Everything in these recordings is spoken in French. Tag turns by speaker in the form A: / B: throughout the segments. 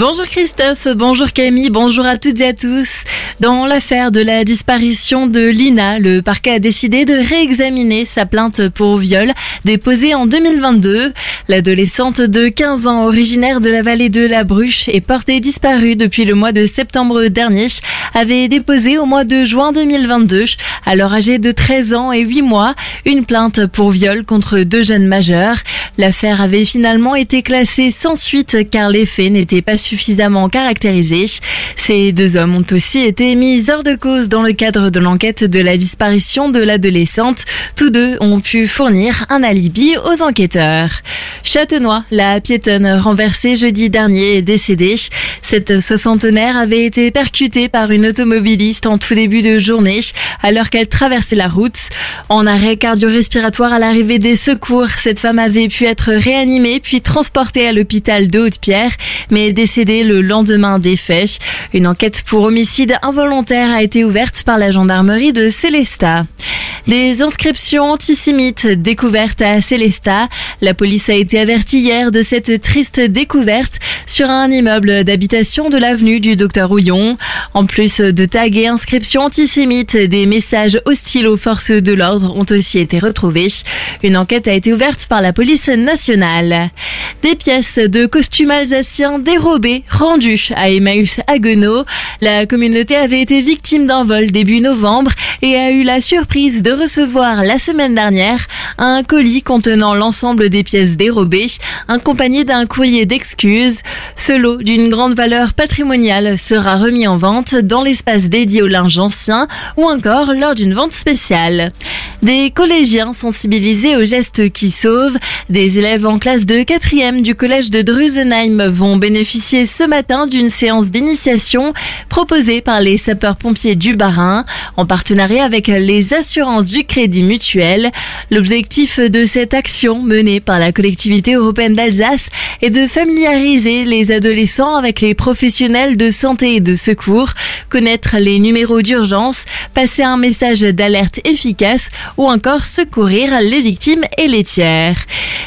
A: Bonjour Christophe, bonjour Camille, bonjour à toutes et à tous. Dans l'affaire de la disparition de Lina, le parquet a décidé de réexaminer sa plainte pour viol déposée en 2022. L'adolescente de 15 ans originaire de la vallée de la Bruche et portée disparue depuis le mois de septembre dernier avait déposé au mois de juin 2022, alors âgée de 13 ans et 8 mois, une plainte pour viol contre deux jeunes majeurs. L'affaire avait finalement été classée sans suite car les faits n'étaient pas suffisamment caractérisés. Ces deux hommes ont aussi été mis hors de cause dans le cadre de l'enquête de la disparition de l'adolescente. Tous deux ont pu fournir un alibi aux enquêteurs. Châtenois, la piétonne renversée jeudi dernier est décédée. Cette soixantenaire avait été percutée par une automobiliste en tout début de journée alors qu'elle traversait la route. En arrêt cardio-respiratoire à l'arrivée des secours, cette femme avait pu être réanimée puis transportée à l'hôpital de Haute-Pierre mais décédée le lendemain des faits. Une enquête pour homicide involontaire a été ouverte par la gendarmerie de Célestat. Des inscriptions antisémites découvertes à Célestat. La police a été avertie hier de cette triste découverte sur un immeuble d'habitation de l'avenue du Docteur Houillon. En plus de tags et inscriptions antisémites, des messages hostiles aux forces de l'ordre ont aussi été retrouvés. Une enquête a été ouverte par la police nationale. Des pièces de costumes alsaciens dérobées rendues à Emmaüs Haguenau. La communauté avait été victime d'un vol début novembre et a eu la surprise de recevoir la semaine dernière un colis contenant l'ensemble des pièces dérobées, accompagné d'un courrier d'excuses. Ce lot d'une grande valeur patrimoniale sera remis en vente dans l'espace dédié au linge ancien ou encore lors d'une vente spéciale. Des collégiens sensibilisés aux gestes qui sauvent, des élèves en classe de 4e du collège de Drusenheim vont bénéficier ce matin d'une séance d'initiation proposée par les sapeurs-pompiers du Barin en partenariat avec les assurances du Crédit Mutuel. L'objectif de cette action menée par la collectivité européenne d'Alsace est de familiariser les adolescents avec les professionnels de santé et de secours, connaître les numéros d'urgence, passer un message d'alerte efficace ou encore secourir les victimes et les tiers.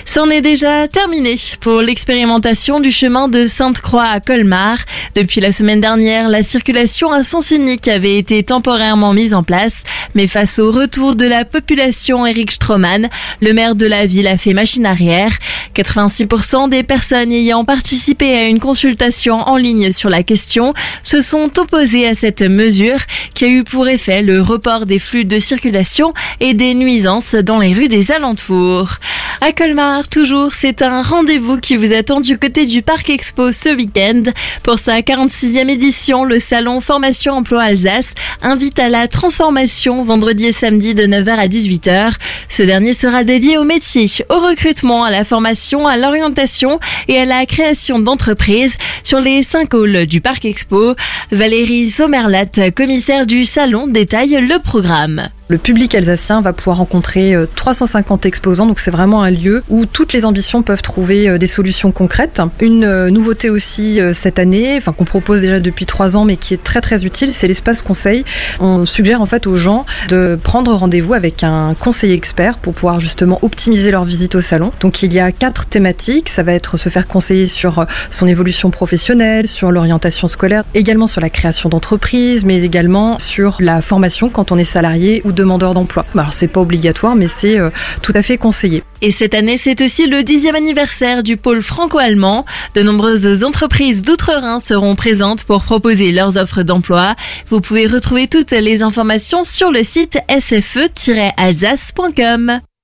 A: C'en est déjà terminé pour l'expérimentation du chemin de Sainte-Croix à Colmar. Depuis la semaine dernière, la circulation à sens unique avait été temporairement mise en place, mais face au retour de la population, Eric Stroman, le maire de la ville a fait machine arrière. 86% des personnes ayant participé à une consultation en ligne sur la question se sont opposées à cette mesure qui a eu pour effet le report des flux de circulation et des nuisances dans les rues des alentours. À Colmar, toujours, c'est un rendez-vous qui vous attend du côté du Parc Expo ce week-end. Pour sa 46e édition, le salon Formation Emploi Alsace invite à la transformation vendredi et samedi de 9h à 18h. Ce dernier sera dédié au métier, au recrutement, à la formation, à l'orientation et à la création d'entreprises sur les cinq halls du Parc Expo. Valérie Sommerlat, commissaire du salon, détaille le programme.
B: Le public alsacien va pouvoir rencontrer 350 euh, exposants, donc c'est vraiment un lieu où toutes les ambitions peuvent trouver euh, des solutions concrètes. Une euh, nouveauté aussi cette année, enfin qu'on propose déjà depuis trois ans, mais qui est très très utile, c'est l'espace conseil. On suggère en fait aux gens de prendre rendez-vous avec un conseiller expert pour pouvoir justement optimiser leur visite au salon. Donc il y a quatre thématiques, ça va être se faire conseiller sur son évolution professionnelle, sur l'orientation scolaire, également sur la création d'entreprise, mais également sur la formation quand on est salarié ou demandeurs d'emploi. Alors c'est pas obligatoire, mais c'est euh, tout à fait conseillé.
A: Et cette année, c'est aussi le dixième anniversaire du pôle franco-allemand. De nombreuses entreprises d'outre-Rhin seront présentes pour proposer leurs offres d'emploi. Vous pouvez retrouver toutes les informations sur le site sfe-alsace.com.